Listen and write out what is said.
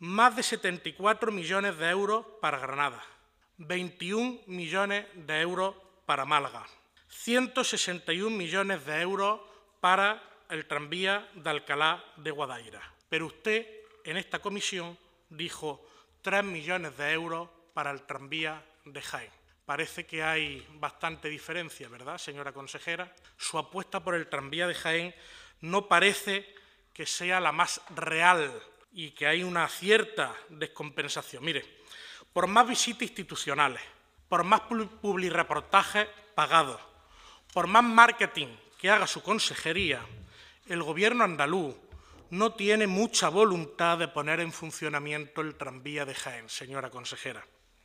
más de 74 millones de euros para Granada, 21 millones de euros para Málaga, 161 millones de euros para el tranvía de Alcalá de Guadaira. Pero usted en esta comisión dijo 3 millones de euros para el tranvía de Jaén. Parece que hay bastante diferencia, ¿verdad, señora consejera? Su apuesta por el tranvía de Jaén no parece que sea la más real y que hay una cierta descompensación. Mire, por más visitas institucionales, por más publireportajes pagados, por más marketing que haga su consejería, el Gobierno andaluz no tiene mucha voluntad de poner en funcionamiento el tranvía de Jaén, señora consejera.